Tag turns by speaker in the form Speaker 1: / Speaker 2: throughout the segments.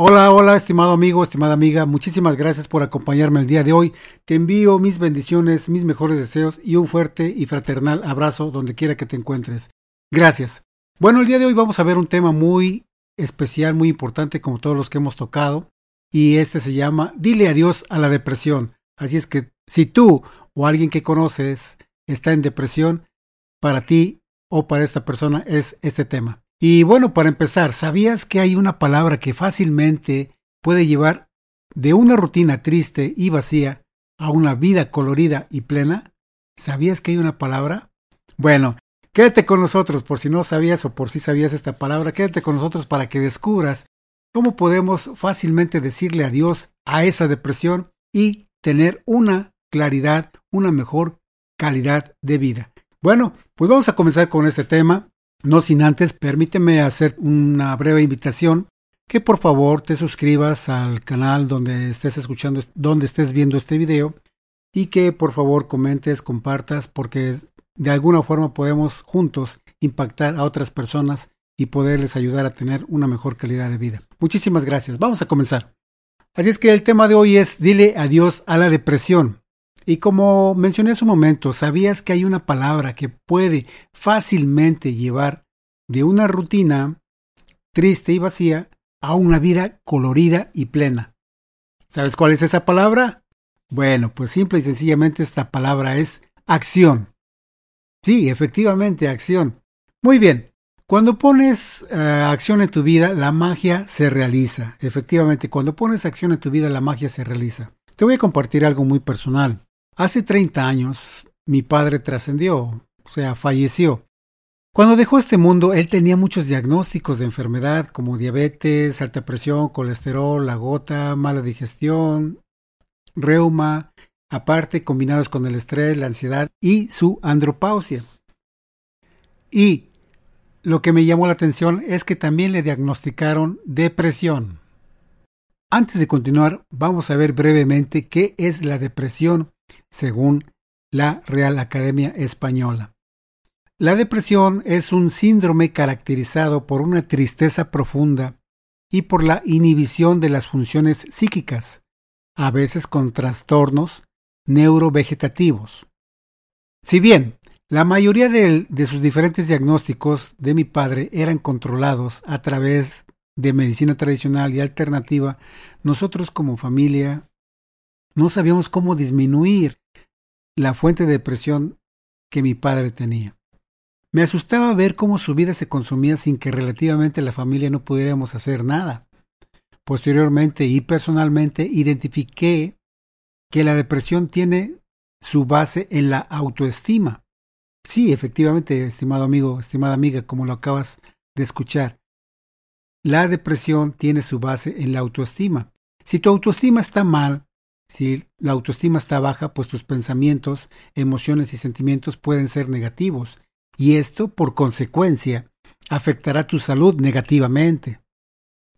Speaker 1: Hola, hola, estimado amigo, estimada amiga, muchísimas gracias por acompañarme el día de hoy. Te envío mis bendiciones, mis mejores deseos y un fuerte y fraternal abrazo donde quiera que te encuentres. Gracias. Bueno, el día de hoy vamos a ver un tema muy especial, muy importante como todos los que hemos tocado, y este se llama Dile adiós a la depresión. Así es que si tú o alguien que conoces está en depresión, para ti o para esta persona es este tema. Y bueno, para empezar, ¿sabías que hay una palabra que fácilmente puede llevar de una rutina triste y vacía a una vida colorida y plena? ¿Sabías que hay una palabra? Bueno, quédate con nosotros por si no sabías o por si sabías esta palabra, quédate con nosotros para que descubras cómo podemos fácilmente decirle adiós a esa depresión y tener una claridad, una mejor calidad de vida. Bueno, pues vamos a comenzar con este tema. No sin antes, permíteme hacer una breve invitación que por favor te suscribas al canal donde estés escuchando, donde estés viendo este video y que por favor comentes, compartas, porque de alguna forma podemos juntos impactar a otras personas y poderles ayudar a tener una mejor calidad de vida. Muchísimas gracias. Vamos a comenzar. Así es que el tema de hoy es dile adiós a la depresión. Y como mencioné hace un momento, ¿sabías que hay una palabra que puede fácilmente llevar de una rutina triste y vacía a una vida colorida y plena? ¿Sabes cuál es esa palabra? Bueno, pues simple y sencillamente esta palabra es acción. Sí, efectivamente, acción. Muy bien. Cuando pones uh, acción en tu vida, la magia se realiza. Efectivamente, cuando pones acción en tu vida, la magia se realiza. Te voy a compartir algo muy personal. Hace 30 años mi padre trascendió, o sea, falleció. Cuando dejó este mundo, él tenía muchos diagnósticos de enfermedad como diabetes, alta presión, colesterol, la gota, mala digestión, reuma, aparte combinados con el estrés, la ansiedad y su andropausia. Y lo que me llamó la atención es que también le diagnosticaron depresión. Antes de continuar, vamos a ver brevemente qué es la depresión según la Real Academia Española. La depresión es un síndrome caracterizado por una tristeza profunda y por la inhibición de las funciones psíquicas, a veces con trastornos neurovegetativos. Si bien la mayoría de, sus diferentes diagnósticos de mi padre eran controlados a través de medicina tradicional y alternativa, nosotros como familia no sabíamos cómo disminuir la fuente de depresión que mi padre tenía. Me asustaba ver cómo su vida se consumía sin que relativamente la familia no pudiéramos hacer nada. Posteriormente y personalmente identifiqué que la depresión tiene su base en la autoestima. Sí, efectivamente, estimado amigo, estimada amiga, como lo acabas de escuchar. La depresión tiene su base en la autoestima. Si tu autoestima está mal, si la autoestima está baja, pues tus pensamientos, emociones y sentimientos pueden ser negativos, y esto, por consecuencia, afectará tu salud negativamente.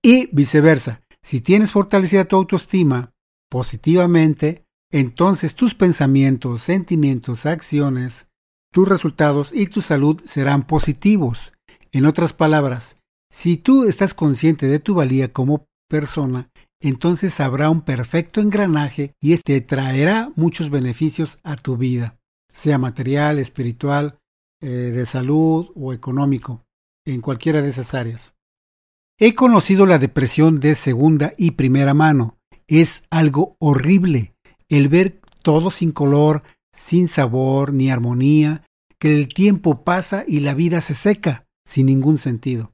Speaker 1: Y viceversa, si tienes fortalecida tu autoestima positivamente, entonces tus pensamientos, sentimientos, acciones, tus resultados y tu salud serán positivos. En otras palabras, si tú estás consciente de tu valía como persona, entonces habrá un perfecto engranaje y este traerá muchos beneficios a tu vida, sea material, espiritual, eh, de salud o económico, en cualquiera de esas áreas. He conocido la depresión de segunda y primera mano. Es algo horrible el ver todo sin color, sin sabor ni armonía, que el tiempo pasa y la vida se seca sin ningún sentido,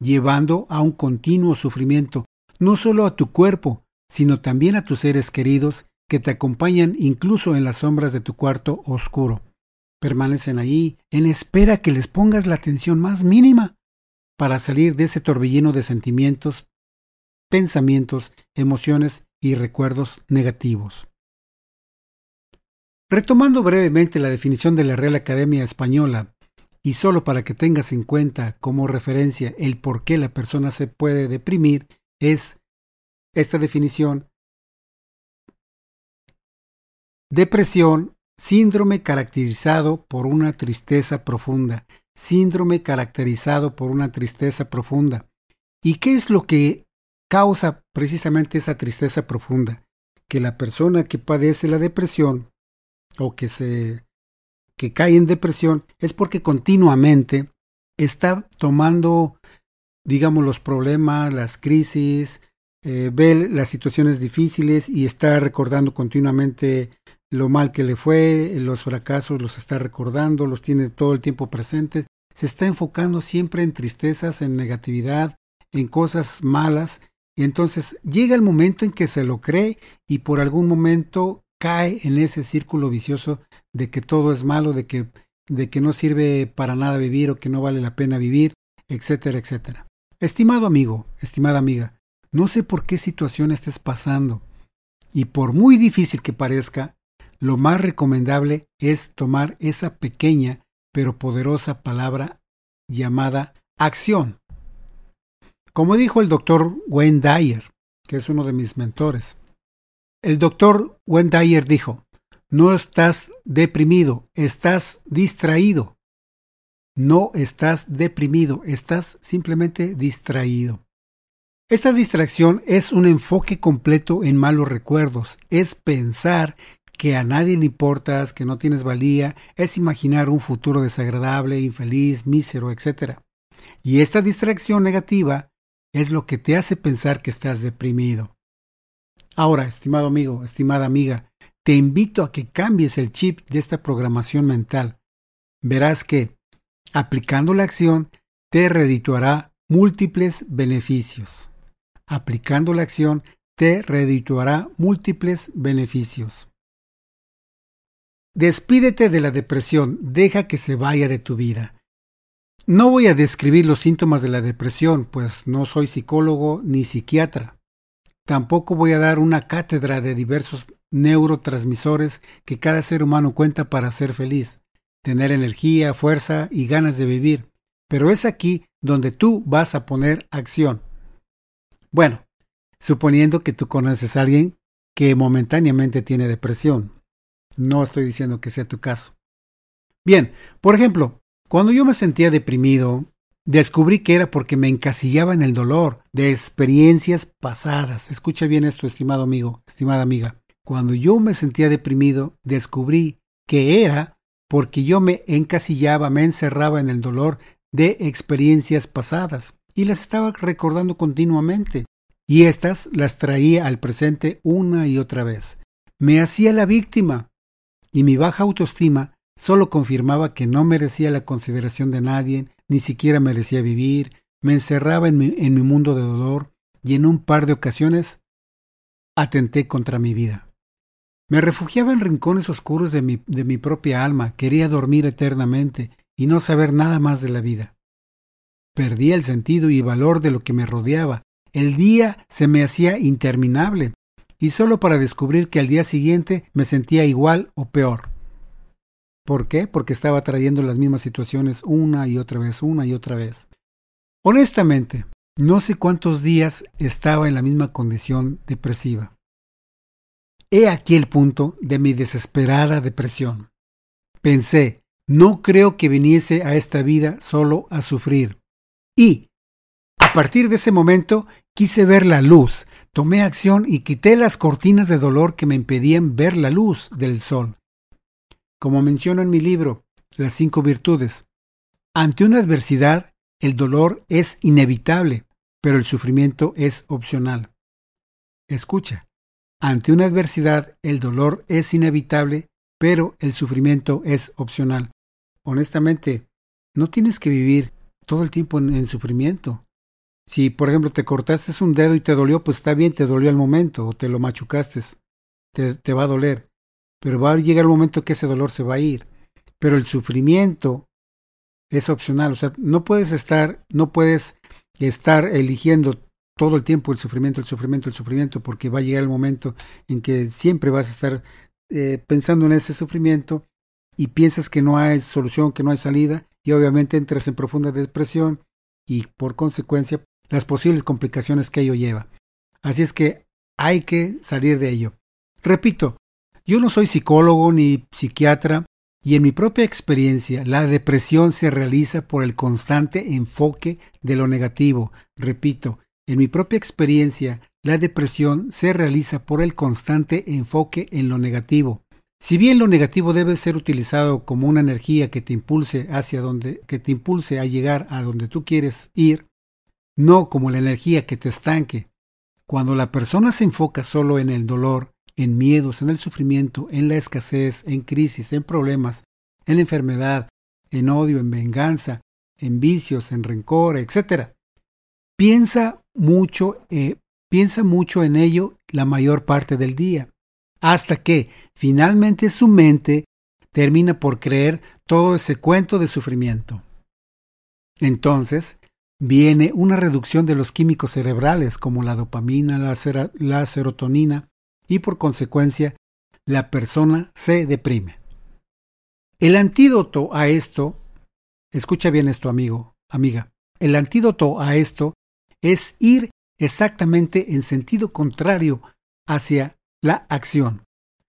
Speaker 1: llevando a un continuo sufrimiento no solo a tu cuerpo, sino también a tus seres queridos que te acompañan incluso en las sombras de tu cuarto oscuro. Permanecen ahí en espera que les pongas la atención más mínima para salir de ese torbellino de sentimientos, pensamientos, emociones y recuerdos negativos. Retomando brevemente la definición de la Real Academia Española, y solo para que tengas en cuenta como referencia el por qué la persona se puede deprimir es esta definición. Depresión, síndrome caracterizado por una tristeza profunda. Síndrome caracterizado por una tristeza profunda. ¿Y qué es lo que causa precisamente esa tristeza profunda, que la persona que padece la depresión o que se que cae en depresión es porque continuamente está tomando digamos los problemas, las crisis, eh, ve las situaciones difíciles y está recordando continuamente lo mal que le fue, los fracasos los está recordando, los tiene todo el tiempo presentes, se está enfocando siempre en tristezas, en negatividad, en cosas malas, y entonces llega el momento en que se lo cree y por algún momento cae en ese círculo vicioso de que todo es malo, de que, de que no sirve para nada vivir o que no vale la pena vivir, etcétera, etcétera. Estimado amigo, estimada amiga, no sé por qué situación estés pasando, y por muy difícil que parezca, lo más recomendable es tomar esa pequeña pero poderosa palabra llamada acción. Como dijo el doctor Wayne Dyer, que es uno de mis mentores, el doctor Wayne Dyer dijo, no estás deprimido, estás distraído. No estás deprimido, estás simplemente distraído. Esta distracción es un enfoque completo en malos recuerdos, es pensar que a nadie le importas, que no tienes valía, es imaginar un futuro desagradable, infeliz, mísero, etc. Y esta distracción negativa es lo que te hace pensar que estás deprimido. Ahora, estimado amigo, estimada amiga, te invito a que cambies el chip de esta programación mental. Verás que, aplicando la acción, te redituará múltiples beneficios. Aplicando la acción, te redituará múltiples beneficios. Despídete de la depresión, deja que se vaya de tu vida. No voy a describir los síntomas de la depresión, pues no soy psicólogo ni psiquiatra. Tampoco voy a dar una cátedra de diversos neurotransmisores que cada ser humano cuenta para ser feliz, tener energía, fuerza y ganas de vivir. Pero es aquí donde tú vas a poner acción. Bueno, suponiendo que tú conoces a alguien que momentáneamente tiene depresión. No estoy diciendo que sea tu caso. Bien, por ejemplo, cuando yo me sentía deprimido, descubrí que era porque me encasillaba en el dolor de experiencias pasadas. Escucha bien esto, estimado amigo, estimada amiga. Cuando yo me sentía deprimido, descubrí que era porque yo me encasillaba, me encerraba en el dolor de experiencias pasadas y las estaba recordando continuamente. Y estas las traía al presente una y otra vez. Me hacía la víctima, y mi baja autoestima solo confirmaba que no merecía la consideración de nadie, ni siquiera merecía vivir, me encerraba en mi, en mi mundo de dolor y en un par de ocasiones atenté contra mi vida. Me refugiaba en rincones oscuros de mi, de mi propia alma, quería dormir eternamente y no saber nada más de la vida. Perdía el sentido y valor de lo que me rodeaba. El día se me hacía interminable y solo para descubrir que al día siguiente me sentía igual o peor. ¿Por qué? Porque estaba trayendo las mismas situaciones una y otra vez, una y otra vez. Honestamente, no sé cuántos días estaba en la misma condición depresiva. He aquí el punto de mi desesperada depresión. Pensé, no creo que viniese a esta vida solo a sufrir. Y, a partir de ese momento, quise ver la luz, Tomé acción y quité las cortinas de dolor que me impedían ver la luz del sol. Como menciono en mi libro, Las cinco virtudes, ante una adversidad, el dolor es inevitable, pero el sufrimiento es opcional. Escucha, ante una adversidad, el dolor es inevitable, pero el sufrimiento es opcional. Honestamente, no tienes que vivir todo el tiempo en, sufrimiento. Si, por ejemplo, te cortaste un dedo y te dolió, pues está bien, te dolió al momento, o te lo machucaste, te, te va a doler. Pero va a llegar el momento que ese dolor se va a ir. Pero el sufrimiento es opcional, o sea, no puedes estar, no puedes estar eligiendo todo el tiempo el sufrimiento, el sufrimiento, el sufrimiento, porque va a llegar el momento en que siempre vas a estar eh, pensando en ese sufrimiento y piensas que no hay solución, que no hay salida, y obviamente entras en profunda depresión y por consecuencia las posibles complicaciones que ello lleva. Así es que hay que salir de ello. Repito, yo no soy psicólogo ni psiquiatra y en mi propia experiencia la depresión se realiza por el constante enfoque de lo negativo. Repito, En mi propia experiencia, la depresión se realiza por el constante enfoque en lo negativo. Si bien lo negativo debe ser utilizado como una energía que te impulse hacia donde que te impulse a llegar a donde tú quieres ir, no como la energía que te estanque. Cuando la persona se enfoca solo en el dolor, en miedos, en el sufrimiento, en la escasez, en crisis, en problemas, en enfermedad, en odio, en venganza, en vicios, en rencor, etc. Piensa mucho, eh, piensa mucho en ello la mayor parte del día, hasta que finalmente su mente termina por creer todo ese cuento de sufrimiento. Entonces, viene una reducción de los químicos cerebrales como la dopamina, la, la serotonina, y por consecuencia la persona se deprime. El antídoto a esto, escucha bien esto amigo, amiga, el antídoto a esto es ir exactamente en sentido contrario hacia la acción.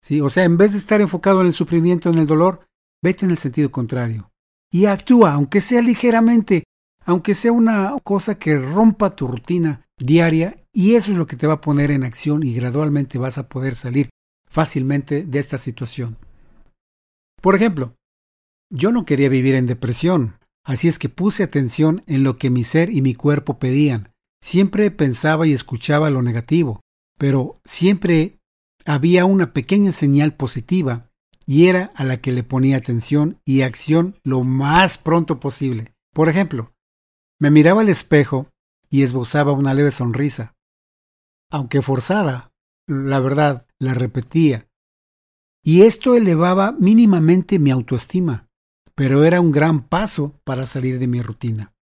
Speaker 1: ¿sí? O sea, en vez de estar enfocado en el sufrimiento, en el dolor, vete en el sentido contrario. Y actúa, aunque sea ligeramente, aunque sea una cosa que rompa tu rutina diaria, y eso es lo que te va a poner en acción y gradualmente vas a poder salir fácilmente de esta situación. Por ejemplo, yo no quería vivir en depresión, así es que puse atención en lo que mi ser y mi cuerpo pedían. Siempre pensaba y escuchaba lo negativo, pero siempre había una pequeña señal positiva y era a la que le ponía atención y acción lo más pronto posible. Por ejemplo, me miraba al espejo y esbozaba una leve sonrisa. Aunque forzada, la verdad, la repetía. Y esto elevaba mínimamente mi autoestima, pero era un gran paso para salir de mi rutina.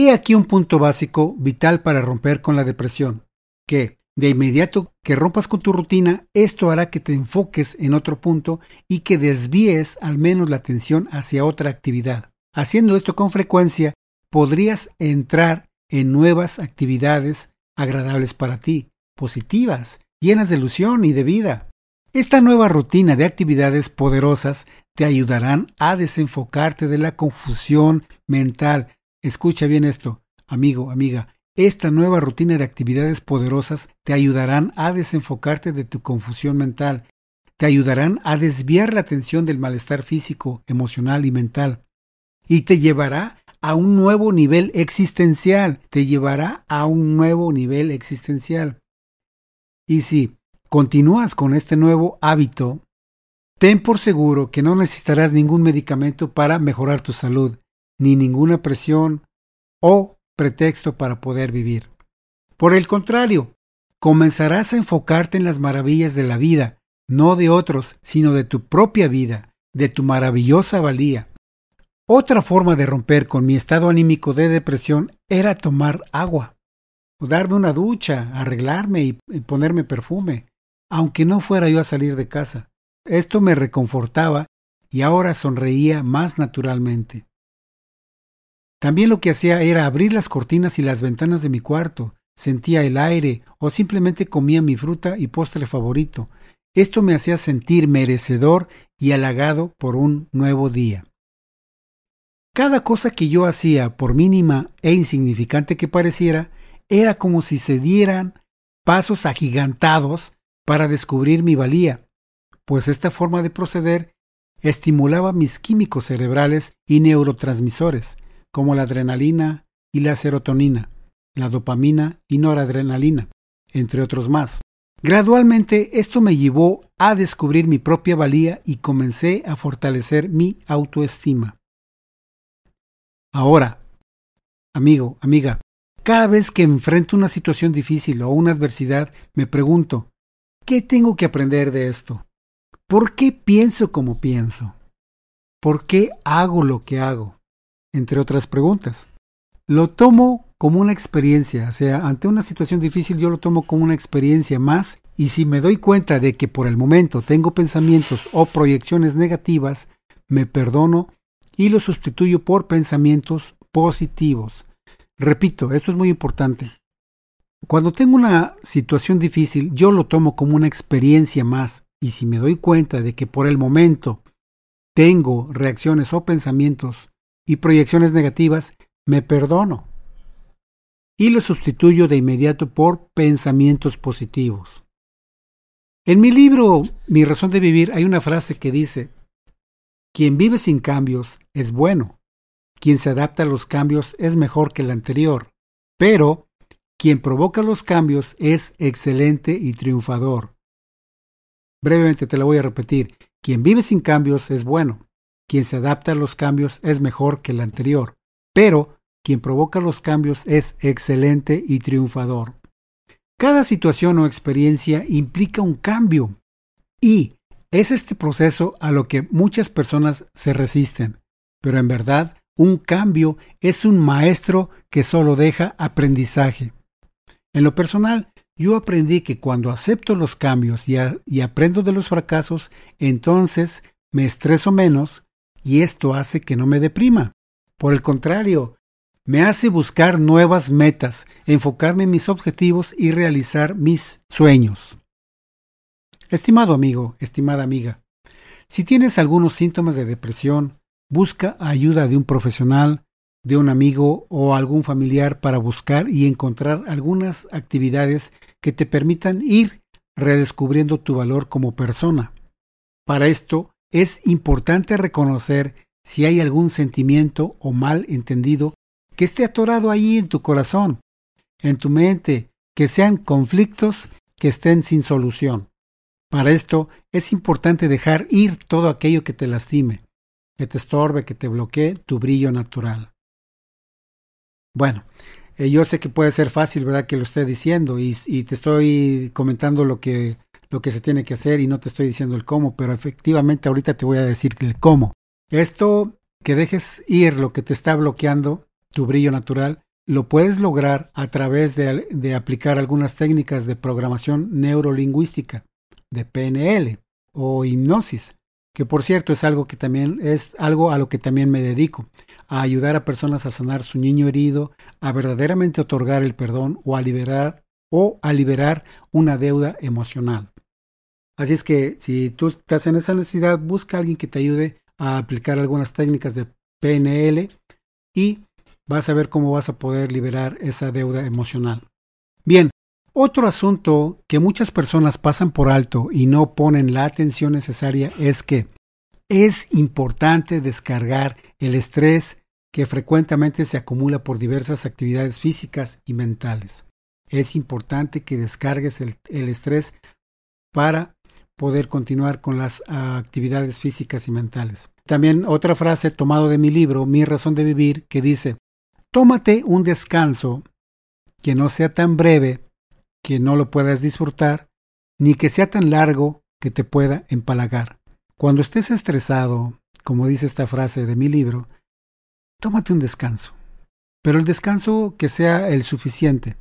Speaker 1: He aquí un punto básico vital para romper con la depresión, que, de inmediato que rompas con tu rutina, esto hará que te enfoques en otro punto y que desvíes al menos la atención hacia otra actividad. Haciendo esto con frecuencia, podrías entrar en nuevas actividades agradables para ti, positivas, llenas de ilusión y de vida. Esta nueva rutina de actividades poderosas te ayudarán a desenfocarte de la confusión mental. Escucha bien esto, amigo, amiga. Esta nueva rutina de actividades poderosas te ayudarán a desenfocarte de tu confusión mental, te ayudarán a desviar la atención del malestar físico, emocional y mental, y te llevará a un nuevo nivel existencial, te llevará a un nuevo nivel existencial. Y si continúas con este nuevo hábito, ten por seguro que no necesitarás ningún medicamento para mejorar tu salud, ni ninguna presión o pretexto para poder vivir. Por el contrario, comenzarás a enfocarte en las maravillas de la vida, no de otros, sino de tu propia vida, de tu maravillosa valía, otra forma de romper con mi estado anímico de depresión era tomar agua, o darme una ducha, arreglarme y, ponerme perfume, aunque no fuera yo a salir de casa. Esto me reconfortaba y ahora sonreía más naturalmente. También lo que hacía era abrir las cortinas y las ventanas de mi cuarto, sentía el aire o simplemente comía mi fruta y postre favorito. Esto me hacía sentir merecedor y halagado por un nuevo día. Cada cosa que yo hacía, por mínima e insignificante que pareciera, era como si se dieran pasos agigantados para descubrir mi valía, pues esta forma de proceder estimulaba mis químicos cerebrales y neurotransmisores, como la adrenalina y la serotonina, la dopamina y noradrenalina, entre otros más. Gradualmente esto me llevó a descubrir mi propia valía y comencé a fortalecer mi autoestima. Ahora, amigo, amiga, cada vez que enfrento una situación difícil o una adversidad, me pregunto, ¿qué tengo que aprender de esto? ¿Por qué pienso como pienso? ¿Por qué hago lo que hago? Entre otras preguntas. Lo tomo como una experiencia, o sea, ante una situación difícil yo lo tomo como una experiencia más y si me doy cuenta de que por el momento tengo pensamientos o proyecciones negativas, me perdono y lo sustituyo por pensamientos positivos. Repito, esto es muy importante. Cuando tengo una situación difícil, yo lo tomo como una experiencia más y si me doy cuenta de que por el momento tengo reacciones o pensamientos y proyecciones negativas, me perdono. y lo sustituyo de inmediato por pensamientos positivos. En mi libro Mi razón de vivir hay una frase que dice, quien vive sin cambios es bueno, quien se adapta a los cambios es mejor que el anterior, pero quien provoca los cambios es excelente y triunfador. Brevemente te la voy a repetir, quien vive sin cambios es bueno, quien se adapta a los cambios es mejor que el anterior, pero quien provoca los cambios es excelente y triunfador. Cada situación o experiencia implica un cambio y es este proceso a lo que muchas personas se resisten, pero en verdad un cambio es un maestro que solo deja aprendizaje. En lo personal, yo aprendí que cuando acepto los cambios y, y, aprendo de los fracasos, entonces me estreso menos y esto hace que no me deprima. Por el contrario, me hace buscar nuevas metas, enfocarme en mis objetivos y realizar mis sueños. Estimado amigo, estimada amiga, si tienes algunos síntomas de depresión, busca ayuda de un profesional, de un amigo o algún familiar para buscar y encontrar algunas actividades que te permitan ir redescubriendo tu valor como persona. Para esto es importante reconocer si hay algún sentimiento o mal entendido que esté atorado ahí en tu corazón, en tu mente, que sean conflictos que estén sin solución. Para esto es importante dejar ir todo aquello que te lastime, que te estorbe, que te bloquee tu brillo natural. Bueno, eh, yo sé que puede ser fácil, ¿verdad? Que lo esté diciendo y, y, te estoy comentando lo que, lo que se tiene que hacer y no te estoy diciendo el cómo, pero efectivamente ahorita te voy a decir el cómo. Esto que dejes ir lo que te está bloqueando tu brillo natural, lo puedes lograr a través de, de aplicar algunas técnicas de programación neurolingüística, de PNL o hipnosis, que por cierto es algo que también es algo a lo que también me dedico, a ayudar a personas a sanar su niño herido, a verdaderamente otorgar el perdón o a liberar o a liberar una deuda emocional. Así es que si tú estás en esa necesidad, busca a alguien que te ayude a aplicar algunas técnicas de PNL y vas a ver cómo vas a poder liberar esa deuda emocional. Bien, otro asunto que muchas personas pasan por alto y no ponen la atención necesaria es que es importante descargar el estrés que frecuentemente se acumula por diversas actividades físicas y mentales. Es importante que descargues el, estrés para poder continuar con las actividades físicas y mentales. También otra frase tomado de mi libro, Mi razón de vivir, que dice, tómate un descanso que no sea tan breve que no lo puedas disfrutar, ni que sea tan largo que te pueda empalagar. Cuando estés estresado, como dice esta frase de mi libro, tómate un descanso, pero el descanso que sea el suficiente,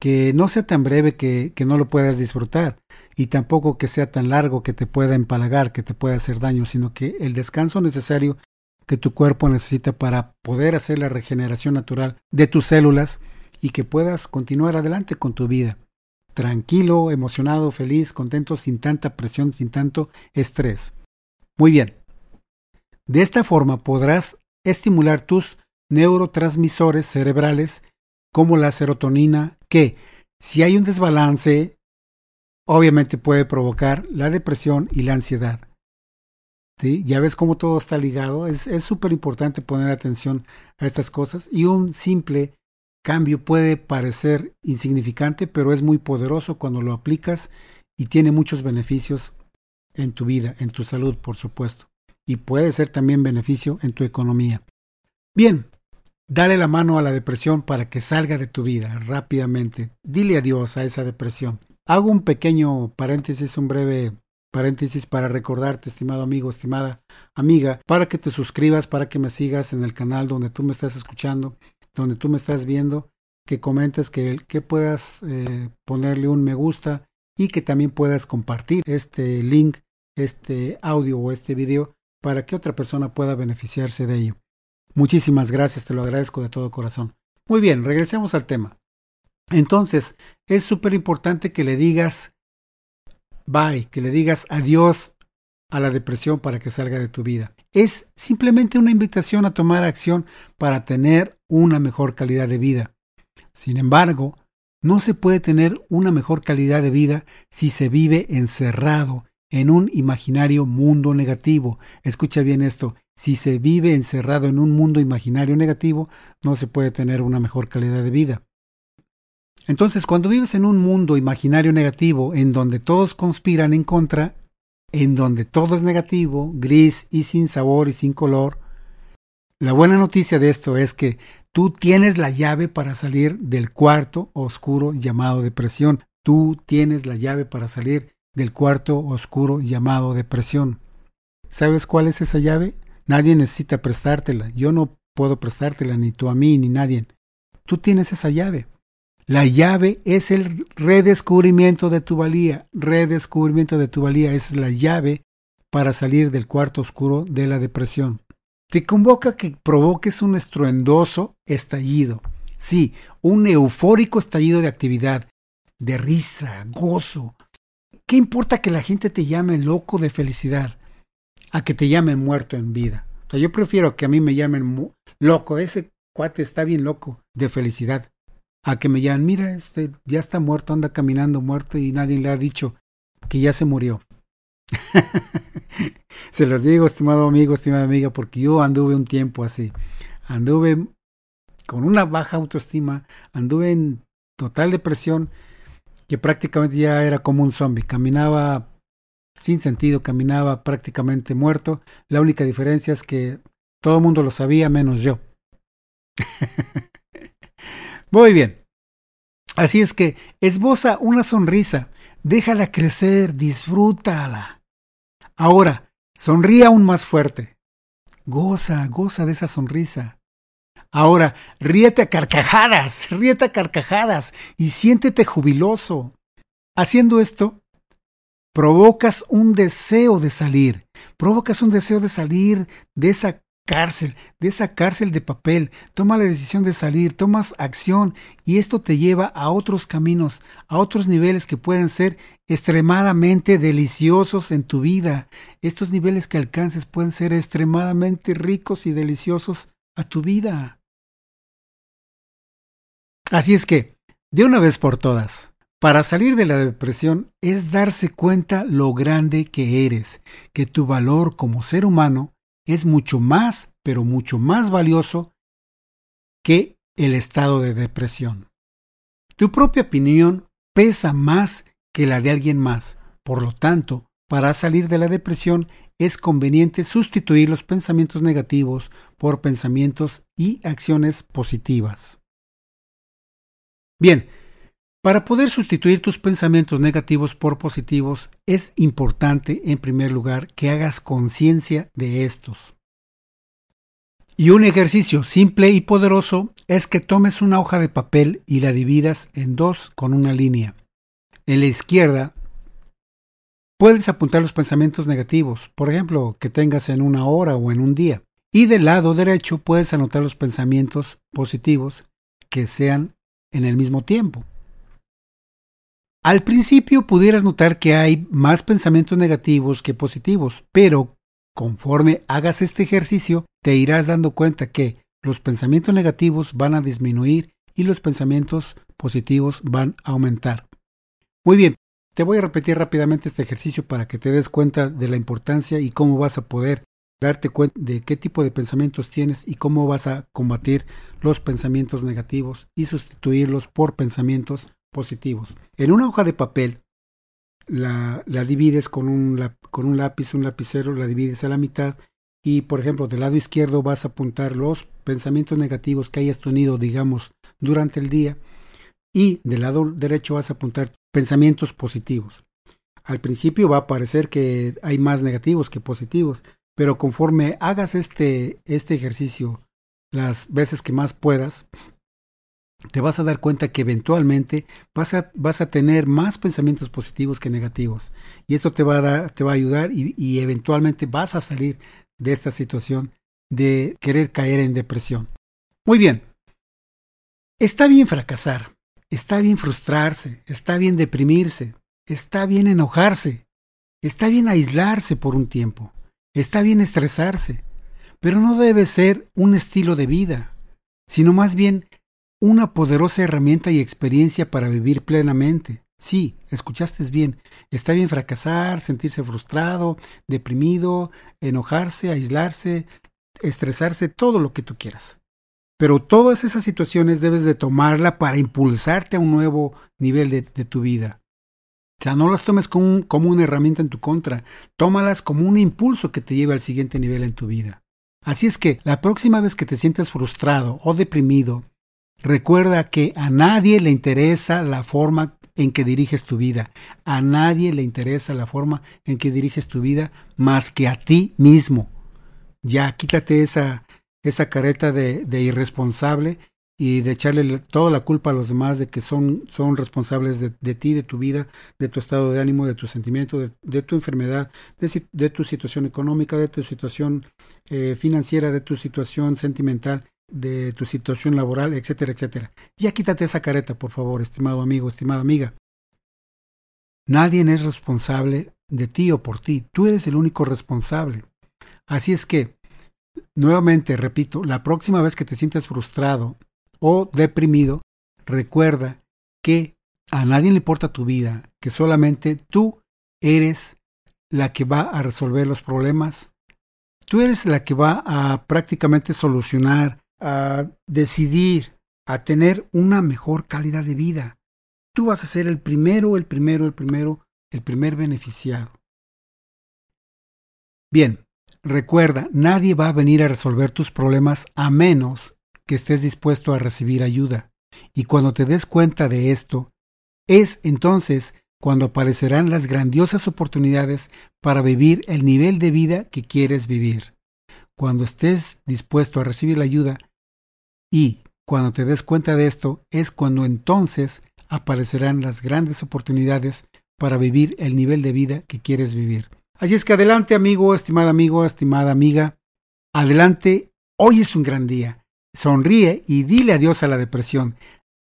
Speaker 1: que no sea tan breve que, que no lo puedas disfrutar, y tampoco que sea tan largo que te pueda empalagar, que te pueda hacer daño, sino que el descanso necesario que tu cuerpo necesita para poder hacer la regeneración natural de tus células y que puedas continuar adelante con tu vida. Tranquilo, emocionado, feliz, contento, sin tanta presión, sin tanto estrés. Muy bien. De esta forma podrás estimular tus neurotransmisores cerebrales como la serotonina que, si hay un desbalance, obviamente puede provocar la depresión y la ansiedad. Ya ves cómo todo está ligado. Es súper importante poner atención a estas cosas y un simple cambio puede parecer insignificante, pero es muy poderoso cuando lo aplicas y tiene muchos beneficios en tu vida, en tu salud, por supuesto. Y puede ser también beneficio en tu economía. Bien, dale la mano a la depresión para que salga de tu vida rápidamente. Dile adiós a esa depresión. Hago un pequeño paréntesis, un breve paréntesis para recordarte, estimado amigo, estimada amiga, para que te suscribas, para que me sigas en el canal donde tú me estás escuchando, donde tú me estás viendo, que comentes, que, puedas eh, ponerle un me gusta y que también puedas compartir este link, este audio o este video para que otra persona pueda beneficiarse de ello. Muchísimas gracias, te lo agradezco de todo corazón. Muy bien, regresemos al tema. Entonces, es súper importante que le digas bye, que le digas adiós a la depresión para que salga de tu vida. Es simplemente una invitación a tomar acción para tener una mejor calidad de vida. Sin embargo, no se puede tener una mejor calidad de vida si se vive encerrado en un imaginario mundo negativo. Escucha bien esto, si se vive encerrado en un mundo imaginario negativo, no se puede tener una mejor calidad de vida. Entonces, cuando vives en un mundo imaginario negativo, en donde todos conspiran en contra, en donde todo es negativo, gris y sin sabor y sin color, la buena noticia de esto es que tú tienes la llave para salir del cuarto oscuro llamado depresión. Tú tienes la llave para salir del cuarto oscuro llamado depresión. ¿Sabes cuál es esa llave? Nadie necesita prestártela. Yo no puedo prestártela, ni tú a mí, ni nadie. Tú tienes esa llave. La llave es el redescubrimiento de tu valía. Redescubrimiento de tu valía es la llave para salir del cuarto oscuro de la depresión. Te convoca que provoques un estruendoso estallido. Sí, un eufórico estallido de actividad, de risa, gozo. ¿Qué importa que la gente te llame loco de felicidad? A que te llamen muerto en vida. O sea, yo prefiero que a mí me llamen loco, ese cuate está bien loco de felicidad, a que me llamen, mira, este ya está muerto, anda caminando muerto y nadie le ha dicho que ya se murió. se los digo, estimado amigo, estimada amiga, porque yo anduve un tiempo así. Anduve con una baja autoestima, anduve en total depresión, que prácticamente ya era como un zombie. Caminaba sin sentido, caminaba prácticamente muerto. La única diferencia es que todo el mundo lo sabía menos yo. Muy bien. Así es que esboza una sonrisa, déjala crecer, disfrútala. Ahora, sonríe aún más fuerte. Goza, goza de esa sonrisa. Ahora, ríete a carcajadas, ríete a carcajadas y siéntete jubiloso. Haciendo esto, provocas un deseo de salir, provocas un deseo de salir de esa cárcel, de esa cárcel de papel, toma la decisión de salir, tomas acción y esto te lleva a otros caminos, a otros niveles que pueden ser extremadamente deliciosos en tu vida. Estos niveles que alcances pueden ser extremadamente ricos y deliciosos a tu vida. Así es que, de una vez por todas, para salir de la depresión es darse cuenta lo grande que eres, que tu valor como ser humano es mucho más, pero mucho más valioso que el estado de depresión. Tu propia opinión pesa más que la de alguien más. Por lo tanto, para salir de la depresión es conveniente sustituir los pensamientos negativos por pensamientos y acciones positivas. Bien, para poder sustituir tus pensamientos negativos por positivos, es importante, en primer lugar, que hagas conciencia de estos. Y un ejercicio simple y poderoso es que tomes una hoja de papel y la dividas en dos con una línea. En la izquierda puedes apuntar los pensamientos negativos, por ejemplo, que tengas en una hora o en un día. Y del lado derecho puedes anotar los pensamientos positivos que sean en el mismo tiempo. Al principio pudieras notar que hay más pensamientos negativos que positivos, pero conforme hagas este ejercicio te irás dando cuenta que los pensamientos negativos van a disminuir y los pensamientos positivos van a aumentar. Muy bien, te voy a repetir rápidamente este ejercicio para que te des cuenta de la importancia y cómo vas a poder darte cuenta de qué tipo de pensamientos tienes y cómo vas a combatir los pensamientos negativos y sustituirlos por pensamientos En una hoja de papel la, la divides con un, con un lápiz, un lapicero, la divides a la mitad y, por ejemplo, del lado izquierdo vas a apuntar los pensamientos negativos que hayas tenido, digamos, durante el día y del lado derecho vas a apuntar pensamientos positivos. Al principio va a parecer que hay más negativos que positivos, pero conforme hagas este, este ejercicio las veces que más puedas, te vas a dar cuenta que eventualmente vas a, vas a tener más pensamientos positivos que negativos. Y esto te va a, dar, te va a ayudar y, y eventualmente vas a salir de esta situación de querer caer en depresión. Muy bien. Está bien fracasar, está bien frustrarse, está bien deprimirse, está bien enojarse, está bien aislarse por un tiempo, está bien estresarse, pero no debe ser un estilo de vida, sino más bien una poderosa herramienta y experiencia para vivir plenamente. Sí, escuchaste bien. Está bien fracasar, sentirse frustrado, deprimido, enojarse, aislarse, estresarse, todo lo que tú quieras. Pero todas esas situaciones debes de tomarla para impulsarte a un nuevo nivel de, tu vida. O sea, no las tomes como, una herramienta en tu contra, tómalas como un impulso que te lleve al siguiente nivel en tu vida. Así es que la próxima vez que te sientas frustrado o deprimido, recuerda que a nadie le interesa la forma en que diriges tu vida. A nadie le interesa la forma en que diriges tu vida más que a ti mismo. Ya quítate esa, esa careta de, irresponsable y de echarle toda la culpa a los demás de que son, son responsables de, ti, de tu vida, de tu estado de ánimo, de tu sentimiento, de, tu enfermedad, de, tu situación económica, de tu situación eh, financiera, de tu situación sentimental de tu situación laboral, etcétera, etcétera. Ya quítate esa careta, por favor, estimado amigo, estimada amiga. Nadie es responsable de ti o por ti, tú eres el único responsable. Así es que, nuevamente, repito, la próxima vez que te sientas frustrado o deprimido, recuerda que a nadie le importa tu vida, que solamente tú eres la que va a resolver los problemas, tú eres la que va a prácticamente solucionar a decidir a tener una mejor calidad de vida. Tú vas a ser el primero, el primero, el primero, el primer beneficiado. Bien, recuerda, nadie va a venir a resolver tus problemas a menos que estés dispuesto a recibir ayuda. Y cuando te des cuenta de esto, es entonces cuando aparecerán las grandiosas oportunidades para vivir el nivel de vida que quieres vivir. Cuando estés dispuesto a recibir la ayuda, y cuando te des cuenta de esto es cuando entonces aparecerán las grandes oportunidades para vivir el nivel de vida que quieres vivir. Así es que adelante amigo, estimado amigo, estimada amiga, adelante, hoy es un gran día. Sonríe y dile adiós a la depresión.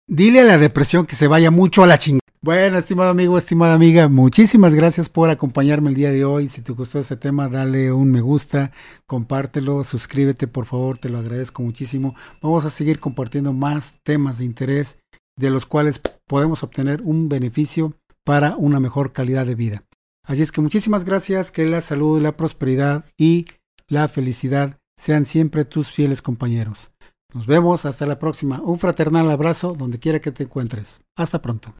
Speaker 1: Dile a la depresión que se vaya mucho a la chingada. Bueno, estimado amigo, estimada amiga, muchísimas gracias por acompañarme el día de hoy. Si te gustó este tema, dale un me gusta, compártelo, suscríbete, por favor, te lo agradezco muchísimo. Vamos a seguir compartiendo más temas de interés de los cuales podemos obtener un beneficio para una mejor calidad de vida. Así es que muchísimas gracias, que la salud, la prosperidad y la felicidad sean siempre tus fieles compañeros. Nos vemos hasta la próxima. Un fraternal abrazo donde quiera que te encuentres. Hasta pronto.